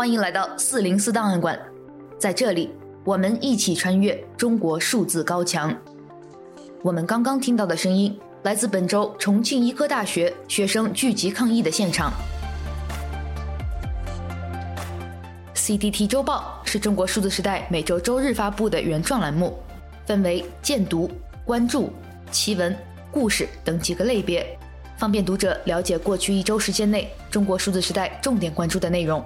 欢迎来到四零四档案馆，在这里，我们一起穿越中国数字高墙。我们刚刚听到的声音来自本周重庆医科大学学生聚集抗议的现场。CDT 周报是中国数字时代每周周日发布的原创栏目，分为荐读、关注、奇闻、故事等几个类别，方便读者了解过去一周时间内中国数字时代重点关注的内容。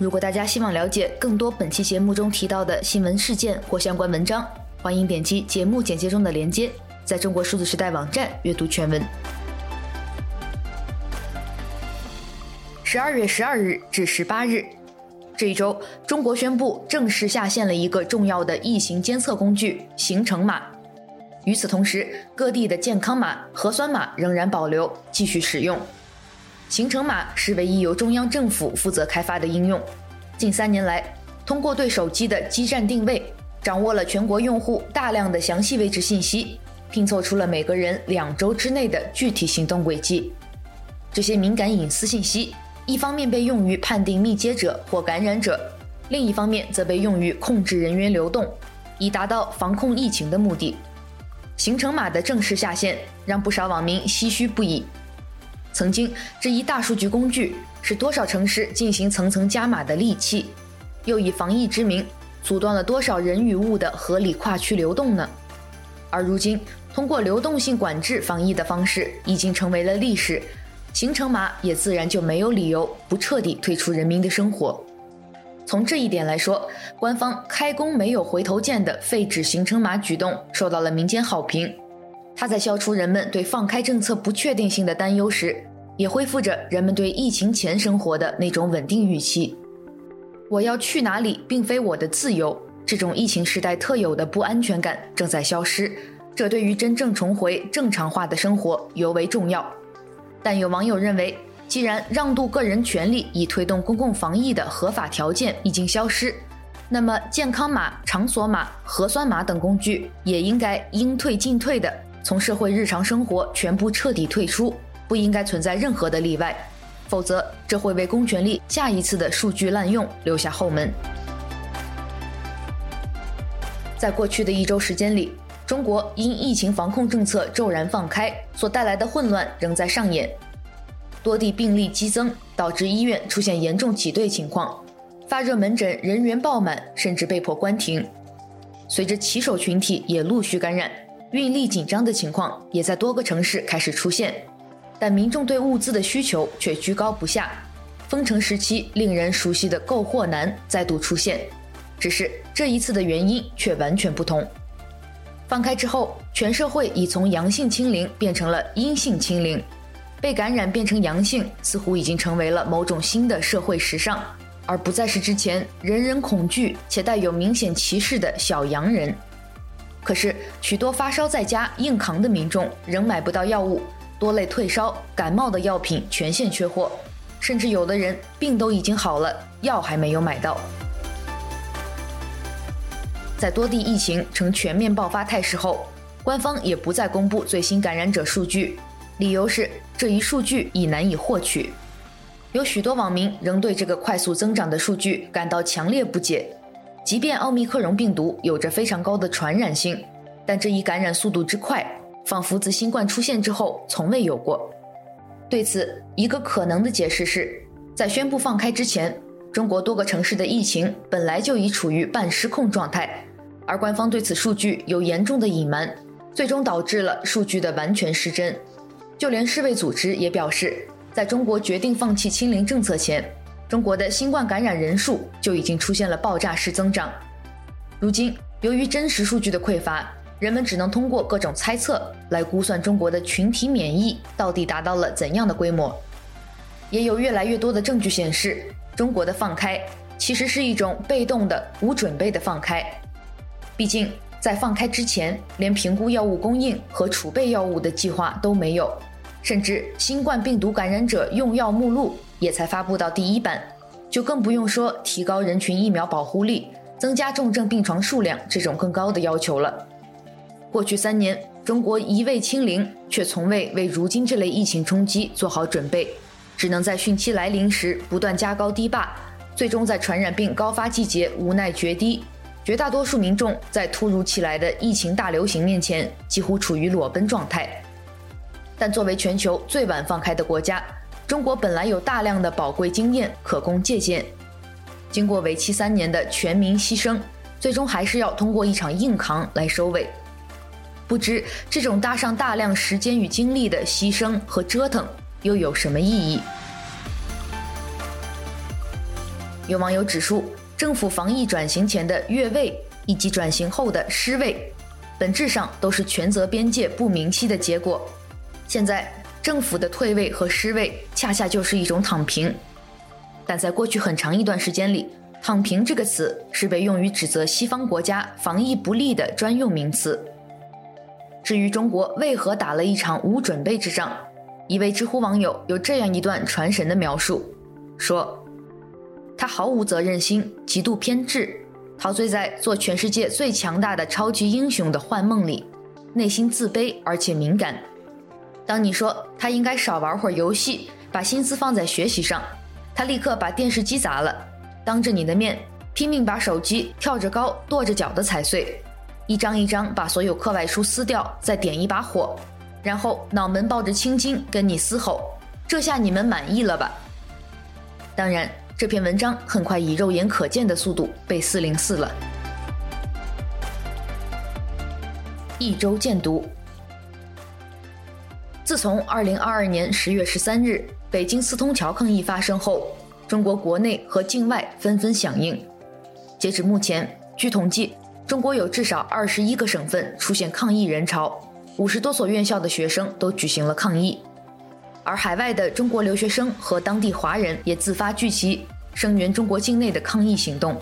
如果大家希望了解更多本期节目中提到的新闻事件或相关文章，欢迎点击节目简介中的链接，在中国数字时代网站阅读全文。十二月十二日至十八日，这一周，中国宣布正式下线了一个重要的疫情监测工具——行程码。与此同时，各地的健康码、核酸码仍然保留，继续使用。行程码是唯一由中央政府负责开发的应用。近三年来，通过对手机的基站定位，掌握了全国用户大量的详细位置信息，拼凑出了每个人两周之内的具体行动轨迹。这些敏感隐私信息，一方面被用于判定密接者或感染者，另一方面则被用于控制人员流动，以达到防控疫情的目的。行程码的正式下线，让不少网民唏嘘不已。曾经，这一大数据工具是多少城市进行层层加码的利器，又以防疫之名阻断了多少人与物的合理跨区流动呢？而如今，通过流动性管制防疫的方式已经成为了历史，行程码也自然就没有理由不彻底退出人民的生活。从这一点来说，官方开弓没有回头箭的废止行程码举动受到了民间好评。它在消除人们对放开政策不确定性的担忧时，也恢复着人们对疫情前生活的那种稳定预期。我要去哪里，并非我的自由。这种疫情时代特有的不安全感正在消失，这对于真正重回正常化的生活尤为重要。但有网友认为，既然让渡个人权利以推动公共防疫的合法条件已经消失，那么健康码、场所码、核酸码等工具也应该应退尽退的。从社会日常生活全部彻底退出，不应该存在任何的例外，否则这会为公权力下一次的数据滥用留下后门。在过去的一周时间里，中国因疫情防控政策骤然放开所带来的混乱仍在上演，多地病例激增，导致医院出现严重挤兑情况，发热门诊人员爆满，甚至被迫关停。随着骑手群体也陆续感染。运力紧张的情况也在多个城市开始出现，但民众对物资的需求却居高不下。封城时期令人熟悉的购货难再度出现，只是这一次的原因却完全不同。放开之后，全社会已从阳性清零变成了阴性清零，被感染变成阳性似乎已经成为了某种新的社会时尚，而不再是之前人人恐惧且带有明显歧视的小阳人。可是，许多发烧在家硬扛的民众仍买不到药物，多类退烧、感冒的药品全线缺货，甚至有的人病都已经好了，药还没有买到。在多地疫情呈全面爆发态势后，官方也不再公布最新感染者数据，理由是这一数据已难以获取。有许多网民仍对这个快速增长的数据感到强烈不解。即便奥密克戎病毒有着非常高的传染性，但这一感染速度之快，仿佛自新冠出现之后从未有过。对此，一个可能的解释是，在宣布放开之前，中国多个城市的疫情本来就已处于半失控状态，而官方对此数据有严重的隐瞒，最终导致了数据的完全失真。就连世卫组织也表示，在中国决定放弃清零政策前，中国的新冠感染人数就已经出现了爆炸式增长。如今，由于真实数据的匮乏，人们只能通过各种猜测来估算中国的群体免疫到底达到了怎样的规模。也有越来越多的证据显示，中国的放开其实是一种被动的、无准备的放开。毕竟，在放开之前，连评估药物供应和储备药物的计划都没有，甚至新冠病毒感染者用药目录。也才发布到第一版，就更不用说提高人群疫苗保护力、增加重症病床数量这种更高的要求了。过去三年，中国一味清零，却从未为如今这类疫情冲击做好准备，只能在汛期来临时不断加高堤坝，最终在传染病高发季节无奈决堤。绝大多数民众在突如其来的疫情大流行面前，几乎处于裸奔状态。但作为全球最晚放开的国家，中国本来有大量的宝贵经验可供借鉴。经过为期三年的全民牺牲，最终还是要通过一场硬扛来收尾。不知这种搭上大量时间与精力的牺牲和折腾，又有什么意义？有网友指出，政府防疫转型前的越位以及转型后的失位，本质上都是权责边界不明晰的结果。现在政府的退位和失位，恰恰就是一种躺平。但在过去很长一段时间里，“躺平”这个词是被用于指责西方国家防疫不力的专用名词。至于中国为何打了一场无准备之仗，一位知乎网友有这样一段传神的描述，说：“他毫无责任心，极度偏执，陶醉在做全世界最强大的超级英雄的幻梦里，内心自卑而且敏感。当你说他应该少玩会儿游戏，把心思放在学习上。”他立刻把电视机砸了，当着你的面拼命把手机跳着高、跺着脚的踩碎，一张一张把所有课外书撕掉，再点一把火，然后脑门抱着青筋跟你嘶吼：“这下你们满意了吧？”当然，这篇文章很快以肉眼可见的速度被四零四了。一周见读：自从二零二二年十月十三日。北京四通桥抗议发生后，中国国内和境外纷纷响应。截止目前，据统计，中国有至少二十一个省份出现抗议人潮，五十多所院校的学生都举行了抗议。而海外的中国留学生和当地华人也自发聚集，声援中国境内的抗议行动。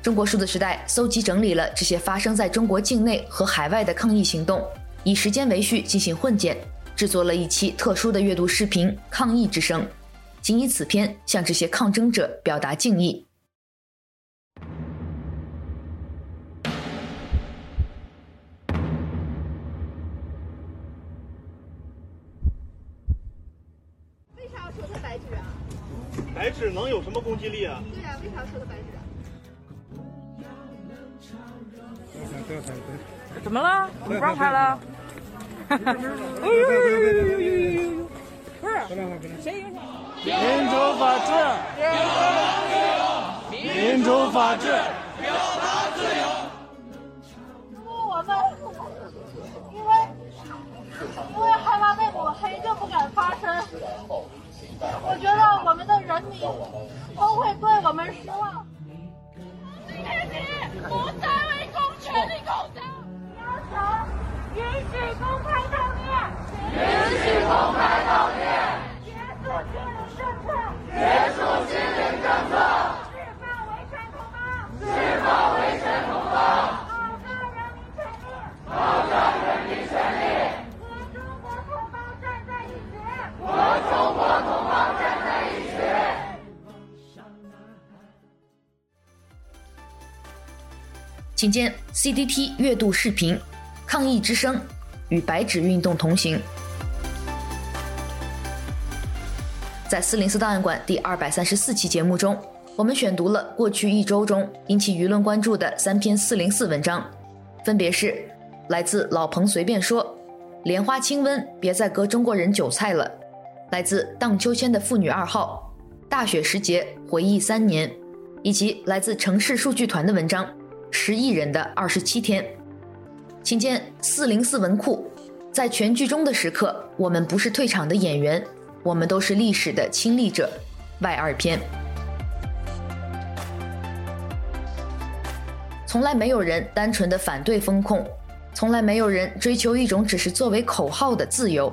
中国数字时代搜集整理了这些发生在中国境内和海外的抗议行动，以时间为序进行混剪。制作了一期特殊的阅读视频《抗议之声》，仅以此篇向这些抗争者表达敬意。纸能有什么攻击力啊？对呀、啊，为啥要说的白纸啊？怎么了？你不让拍了？不是，谁影响？民主法治，民主法治，表达自由。因为我们，因为因为害怕被抹黑，就不敢发声。我觉得我们的人民都会对我们失望。不再为公权力拱噪，要求。允许公开悼念，允许公开悼念，结束清零政策，请见 CDT 阅读视频。抗议之声与白纸运动同行，在四零四档案馆第二百三十四期节目中，我们选读了过去一周中引起舆论关注的三篇四零四文章，分别是来自老彭随便说，莲花清瘟，别再割中国人韭菜了；来自荡秋千的妇女二号，大雪时节回忆三年，以及来自城市数据团的文章，十亿人的二十七天。请见四零四文库，在全剧终的时刻，我们不是退场的演员，我们都是历史的亲历者。外二篇，从来没有人单纯的反对封控，从来没有人追求一种只是作为口号的自由。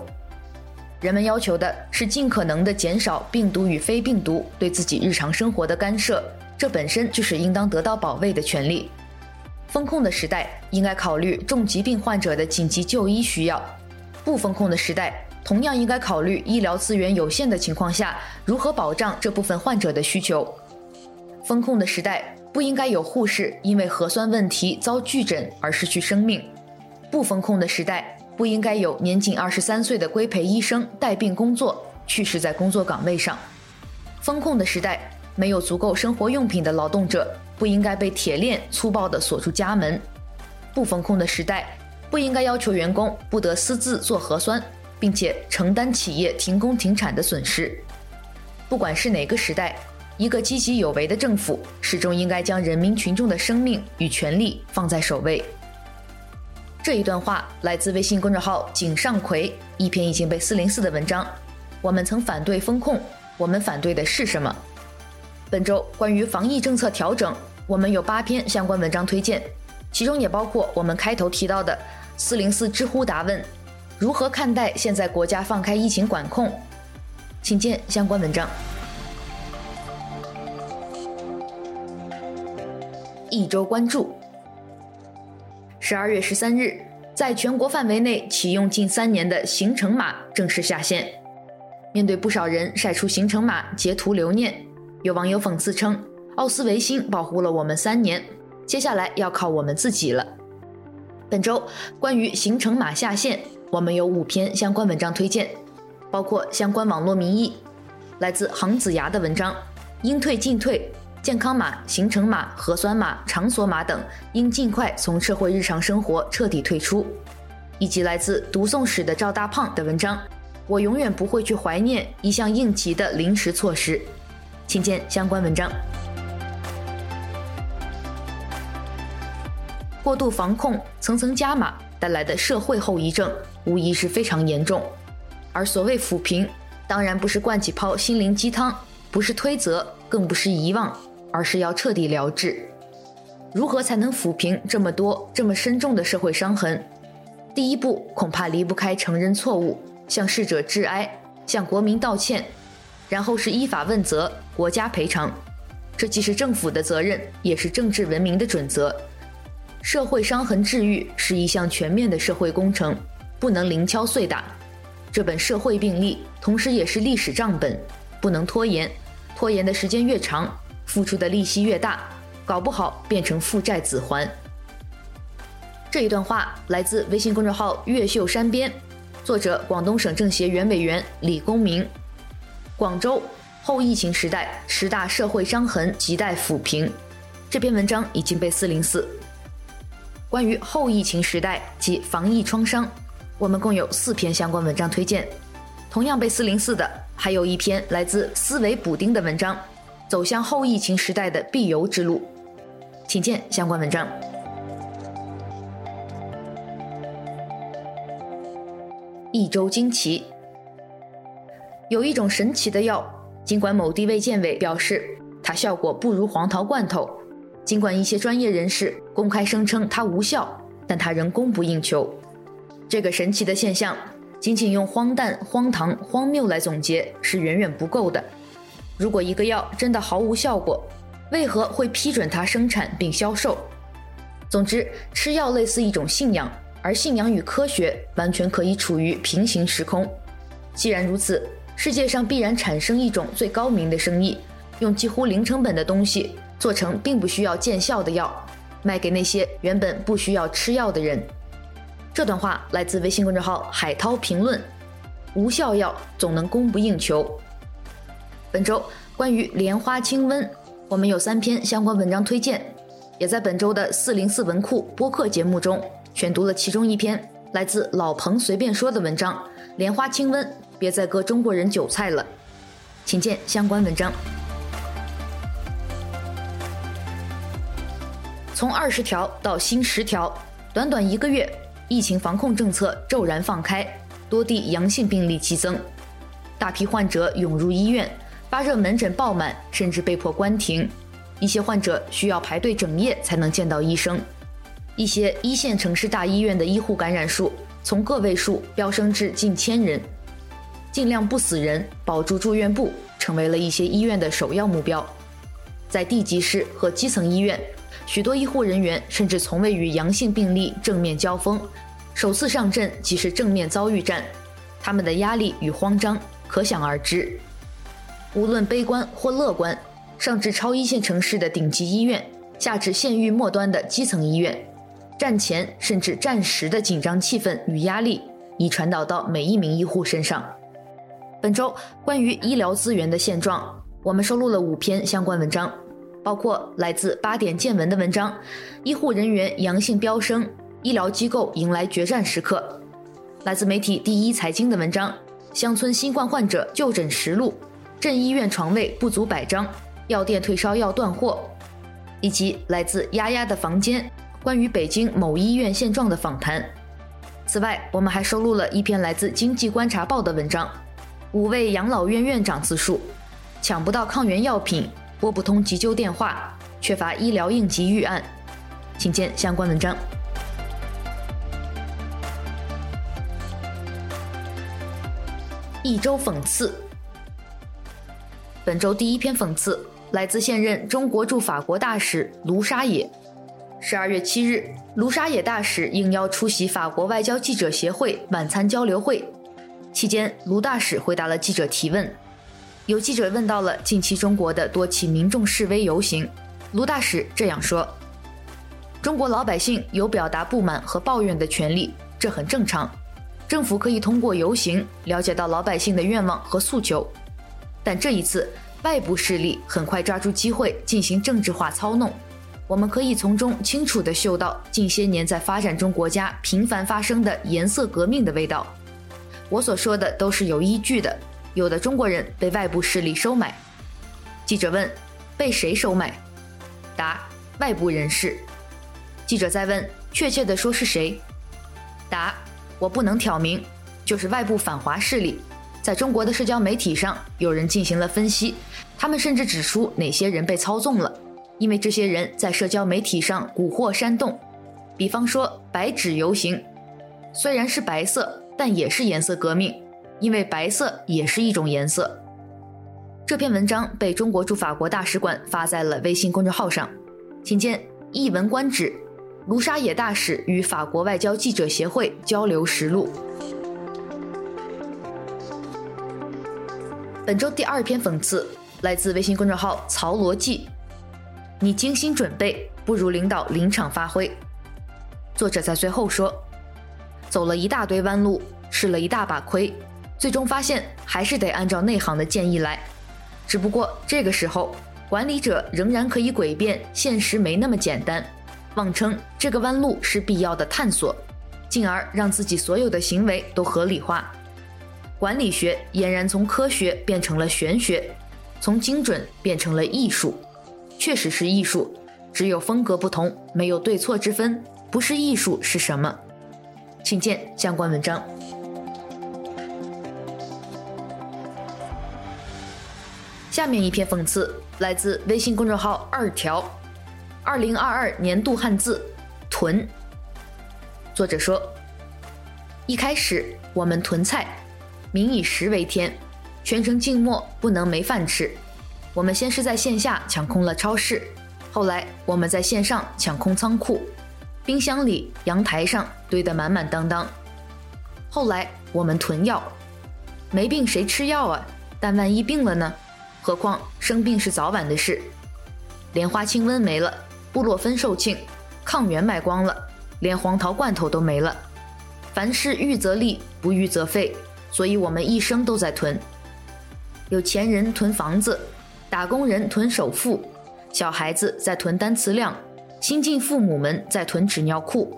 人们要求的是尽可能的减少病毒与非病毒对自己日常生活的干涉，这本身就是应当得到保卫的权利。封控的时代应该考虑重疾病患者的紧急就医需要，不封控的时代同样应该考虑医疗资源有限的情况下如何保障这部分患者的需求。封控的时代不应该有护士因为核酸问题遭拒诊而失去生命，不封控的时代不应该有年仅二十三岁的规培医生带病工作去世在工作岗位上。封控的时代。没有足够生活用品的劳动者不应该被铁链粗暴地锁住家门。不封控的时代，不应该要求员工不得私自做核酸，并且承担企业停工停产的损失。不管是哪个时代，一个积极有为的政府始终应该将人民群众的生命与权利放在首位。这一段话来自微信公众号“井上葵”一篇已经被四零四的文章。我们曾反对封控，我们反对的是什么？本周关于防疫政策调整，我们有八篇相关文章推荐。其中也包括我们开头提到的四零四知乎答问：如何看待现在国家放开疫情管控？请见相关文章。一周关注：十二月十三日，在全国范围内启用近三年的行程码正式下线。面对不少人晒出行程码截图留念，有网友讽刺称：“奥斯维辛保护了我们三年。”接下来要靠我们自己了。本周关于行程码下线，我们有五篇相关文章推荐，包括相关网络民意，来自杭子牙的文章，应退尽退，健康码、行程码、核酸码、场所码等应尽快从社会日常生活彻底退出，以及来自读诵史的赵大胖的文章，我永远不会去怀念一项应急的临时措施，请见相关文章。过度防控、层层加码带来的社会后遗症，无疑是非常严重。而所谓抚平，当然不是灌几泡心灵鸡汤，不是推责，更不是遗忘，而是要彻底疗治。如何才能抚平这么多、这么深重的社会伤痕？第一步恐怕离不开承认错误，向逝者致哀，向国民道歉，然后是依法问责，国家赔偿。这既是政府的责任，也是政治文明的准则。社会伤痕治愈是一项全面的社会工程，不能零敲碎打。这本社会病历，同时也是历史账本，不能拖延。拖延的时间越长，付出的利息越大，搞不好变成负债子还。这一段话来自微信公众号“越秀山边”，作者广东省政协原委员李公明。广州后疫情时代十大社会伤痕亟待抚平。这篇文章已经被四零四。关于后疫情时代及防疫创伤，我们共有四篇相关文章推荐。同样被四零四的，还有一篇来自思维补丁的文章，《走向后疫情时代的必由之路》，请见相关文章。一周惊奇，有一种神奇的药，尽管某地卫健委表示它效果不如黄桃罐头。尽管一些专业人士公开声称它无效，但它仍供不应求。这个神奇的现象，仅仅用荒诞、荒唐、荒谬来总结是远远不够的。如果一个药真的毫无效果，为何会批准它生产并销售？总之，吃药类似一种信仰，而信仰与科学完全可以处于平行时空。既然如此，世界上必然产生一种最高明的生意，用几乎零成本的东西。做成并不需要见效的药，卖给那些原本不需要吃药的人。这段话来自微信公众号“海涛评论”，无效药总能供不应求。本周关于莲花清瘟，我们有三篇相关文章推荐，也在本周的四零四文库播客节目中选读了其中一篇来自老彭随便说的文章：“莲花清瘟，别再割中国人韭菜了。”请见相关文章。从二十条到新十条，短短一个月，疫情防控政策骤然放开，多地阳性病例激增，大批患者涌入医院，发热门诊爆满，甚至被迫关停。一些患者需要排队整夜才能见到医生。一些一线城市大医院的医护感染数从个位数飙升至近千人，尽量不死人，保住住院部，成为了一些医院的首要目标。在地级市和基层医院。许多医护人员甚至从未与阳性病例正面交锋，首次上阵即是正面遭遇战，他们的压力与慌张可想而知。无论悲观或乐观，上至超一线城市的顶级医院，下至县域末端的基层医院，战前甚至战时的紧张气氛与压力已传导到每一名医护身上。本周关于医疗资源的现状，我们收录了五篇相关文章，包括来自八点见闻的文章《医护人员阳性飙升，医疗机构迎来决战时刻》，来自媒体第一财经的文章《乡村新冠患者就诊实录》，镇医院床位不足百张，药店退烧药断货，以及来自丫丫的房间关于北京某医院现状的访谈。此外，我们还收录了一篇来自《经济观察报》的文章。五位养老院院长自述，抢不到抗原药品，拨不通急救电话，缺乏医疗应急预案，请见相关文章。一周讽刺，本周第一篇讽刺来自现任中国驻法国大使卢沙野。十二月七日，卢沙野大使应邀出席法国外交记者协会晚餐交流会。期间，卢大使回答了记者提问。有记者问到了近期中国的多起民众示威游行，卢大使这样说：“中国老百姓有表达不满和抱怨的权利，这很正常。政府可以通过游行了解到老百姓的愿望和诉求。但这一次，外部势力很快抓住机会进行政治化操弄，我们可以从中清楚地嗅到近些年在发展中国家频繁发生的颜色革命的味道。”我所说的都是有依据的。有的中国人被外部势力收买。记者问：“被谁收买？”答：“外部人士。”记者再问：“确切的说是谁？”答：“我不能挑明，就是外部反华势力。在中国的社交媒体上，有人进行了分析，他们甚至指出哪些人被操纵了，因为这些人在社交媒体上蛊惑煽动。比方说，白纸游行，虽然是白色。但也是颜色革命，因为白色也是一种颜色。这篇文章被中国驻法国大使馆发在了微信公众号上，请见一文观止：卢沙野大使与法国外交记者协会交流实录。本周第二篇讽刺来自微信公众号曹罗记：你精心准备不如领导临场发挥。作者在最后说。走了一大堆弯路，吃了一大把亏，最终发现还是得按照内行的建议来。只不过这个时候，管理者仍然可以诡辩现实没那么简单，妄称这个弯路是必要的探索，进而让自己所有的行为都合理化。管理学俨然从科学变成了玄学，从精准变成了艺术。确实是艺术，只有风格不同，没有对错之分。不是艺术是什么？请见相关文章。下面一篇讽刺来自微信公众号“二条”，二零二二年度汉字“囤”。作者说：“一开始我们囤菜，民以食为天，全城静默，不能没饭吃。我们先是在线下抢空了超市，后来我们在线上抢空仓库。”冰箱里、阳台上堆得满满当当。后来我们囤药，没病谁吃药啊？但万一病了呢？何况生病是早晚的事。莲花清瘟没了，布洛芬售罄，抗原卖光了，连黄桃罐头都没了。凡事预则立，不预则废，所以我们一生都在囤。有钱人囤房子，打工人囤首付，小孩子在囤单词量。新晋父母们在囤纸尿裤，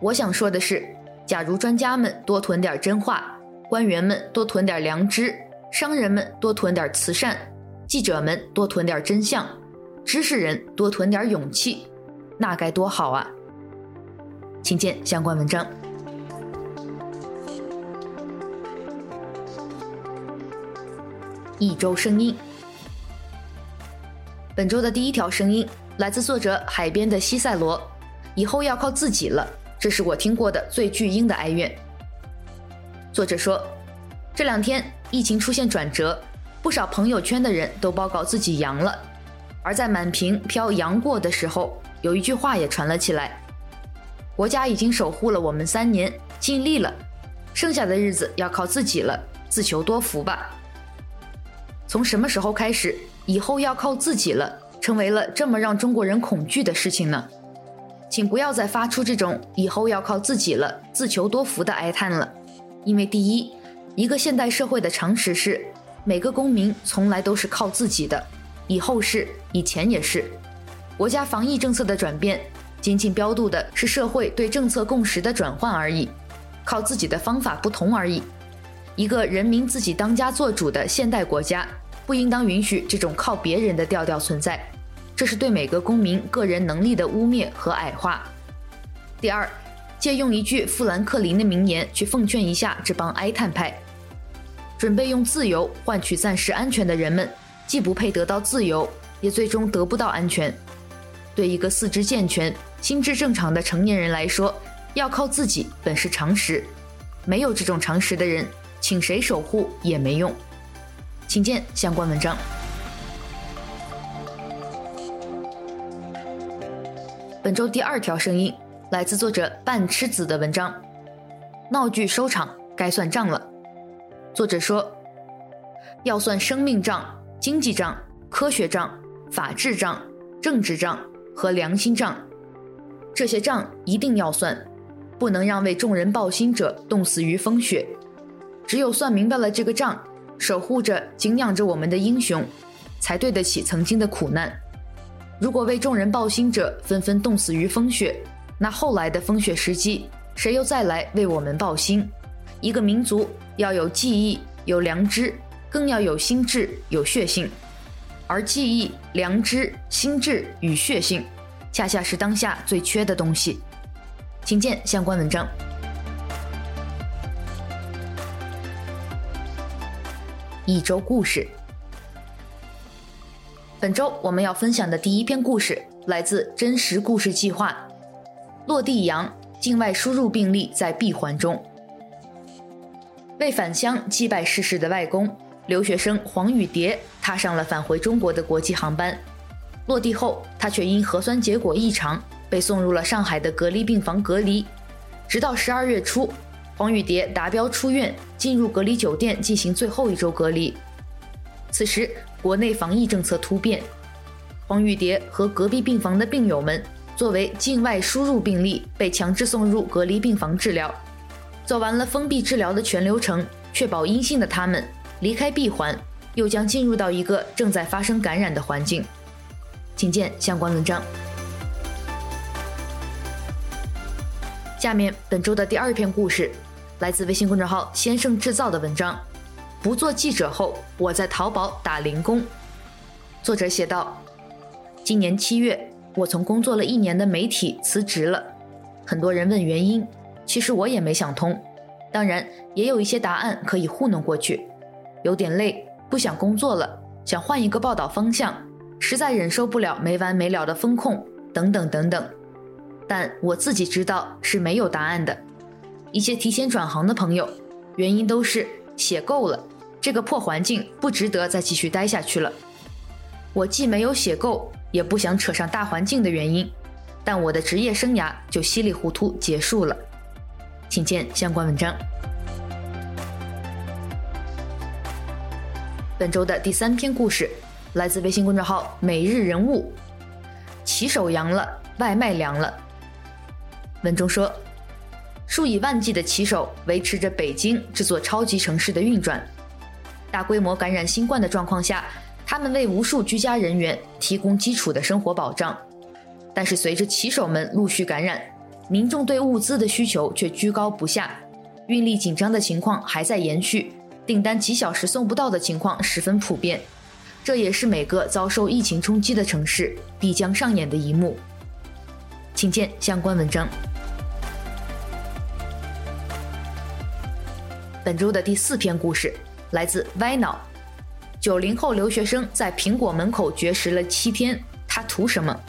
我想说的是，假如专家们多囤点真话，官员们多囤点良知，商人们多囤点慈善，记者们多囤点真相，知识人多囤点勇气，那该多好啊！请见相关文章。一周声音，本周的第一条声音。来自作者海边的西塞罗，以后要靠自己了。这是我听过的最巨婴的哀怨。作者说，这两天疫情出现转折，不少朋友圈的人都报告自己阳了。而在满屏飘阳过的时候，有一句话也传了起来：国家已经守护了我们三年，尽力了，剩下的日子要靠自己了，自求多福吧。从什么时候开始，以后要靠自己了？成为了这么让中国人恐惧的事情呢？请不要再发出这种以后要靠自己了、自求多福的哀叹了。因为第一，一个现代社会的常识是，每个公民从来都是靠自己的，以后是，以前也是。国家防疫政策的转变，仅仅标注的是社会对政策共识的转换而已，靠自己的方法不同而已。一个人民自己当家作主的现代国家，不应当允许这种靠别人的调调存在，这是对每个公民个人能力的污蔑和矮化。第二，借用一句富兰克林的名言去奉劝一下这帮哀叹派。准备用自由换取暂时安全的人们，既不配得到自由，也最终得不到安全。对一个四肢健全、心智正常的成年人来说，要靠自己本是常识。没有这种常识的人，请谁守护也没用。请见相关文章。本周第二条声音来自作者半吃子的文章：闹剧收场，该算账了。作者说：“要算生命账、经济账、科学账、法治账、政治账和良心账，这些账一定要算，不能让为众人抱薪者冻死于风雪。只有算明白了这个账，守护着、敬仰着我们的英雄，才对得起曾经的苦难。如果为众人抱薪者纷纷冻死于风雪，那后来的风雪时机，谁又再来为我们抱薪？一个民族。”要有记忆，有良知，更要有心智，有血性。而记忆、良知、心智与血性，恰恰是当下最缺的东西。请见相关文章。一周故事。本周我们要分享的第一篇故事来自真实故事计划。落地洋，境外输入病例在闭环中。为返乡祭拜逝世的外公，留学生黄雨蝶踏上了返回中国的国际航班。落地后，他却因核酸结果异常，被送入了上海的隔离病房隔离。直到十二月初，黄雨蝶达标出院，进入隔离酒店进行最后一周隔离。此时，国内防疫政策突变，黄玉蝶和隔壁病房的病友们作为境外输入病例，被强制送入隔离病房治疗。走完了封闭治疗的全流程，确保阴性的他们离开闭环，又将进入到一个正在发生感染的环境。请见相关文章。下面本周的第二篇故事，来自微信公众号“先生制造”的文章。不做记者后，我在淘宝打零工。作者写道：今年七月，我从工作了一年的媒体辞职了。很多人问原因。其实我也没想通，当然也有一些答案可以糊弄过去。有点累，不想工作了，想换一个报道方向，实在忍受不了没完没了的风控，等等等等。但我自己知道是没有答案的。一些提前转行的朋友，原因都是写够了，这个破环境不值得再继续待下去了。我既没有写够，也不想扯上大环境的原因，但我的职业生涯就稀里糊涂结束了。请见相关文章。本周的第三篇故事来自微信公众号“每日人物”。骑手阳了，外卖凉了。文中说，数以万计的骑手维持着北京这座超级城市的运转。大规模感染新冠的状况下，他们为无数居家人员提供基础的生活保障。但是，随着骑手们陆续感染，民众对物资的需求却居高不下，运力紧张的情况还在延续，订单几小时送不到的情况十分普遍，这也是每个遭受疫情冲击的城市必将上演的一幕。请见相关文章。本周的第四篇故事来自歪脑，九零后留学生在苹果门口绝食了七天，他图什么？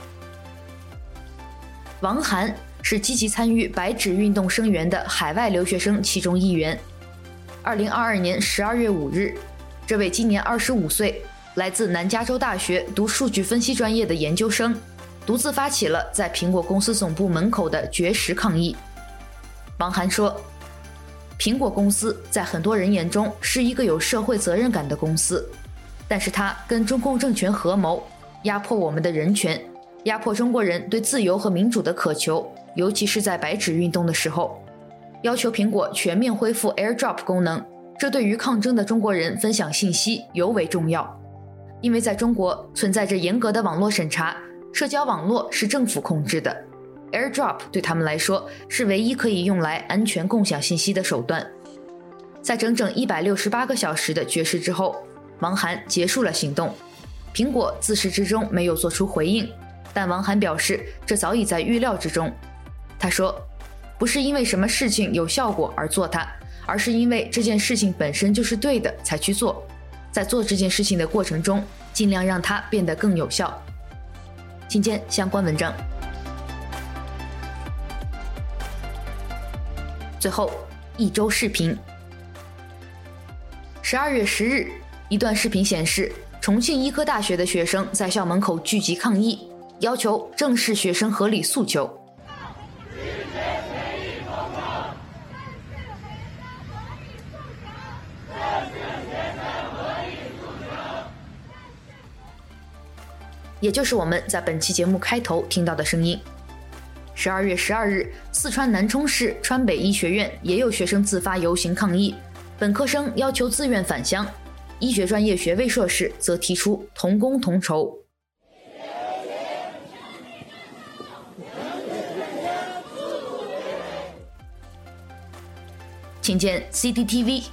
王涵。是积极参与白纸运动声援的海外留学生其中一员。二零二二年十二月五日，这位今年二十五岁、来自南加州大学读数据分析专业的研究生，独自发起了在苹果公司总部门口的绝食抗议。王涵说：“苹果公司在很多人眼中是一个有社会责任感的公司，但是它跟中共政权合谋，压迫我们的人权，压迫中国人对自由和民主的渴求。”尤其是在白纸运动的时候，要求苹果全面恢复 AirDrop 功能，这对于抗争的中国人分享信息尤为重要，因为在中国存在着严格的网络审查，社交网络是政府控制的。，AirDrop 对他们来说是唯一可以用来安全共享信息的手段。在整整一百六十八个小时的绝食之后，王涵结束了行动。苹果自始至终没有做出回应，但王涵表示这早已在预料之中。他说：“不是因为什么事情有效果而做它，而是因为这件事情本身就是对的才去做。在做这件事情的过程中，尽量让它变得更有效。”请见相关文章。最后一周视频。十二月十日，一段视频显示，重庆医科大学的学生在校门口聚集抗议，要求正视学生合理诉求。也就是我们在本期节目开头听到的声音。十二月十二日，四川南充市川北医学院也有学生自发游行抗议。本科生要求自愿返乡，医学专业学位硕士则提出同工同酬。请见 CCTV，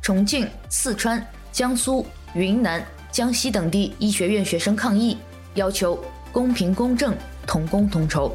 重庆、四川、江苏、云南、江西等地医学院学生抗议，要求公平公正、同工同酬。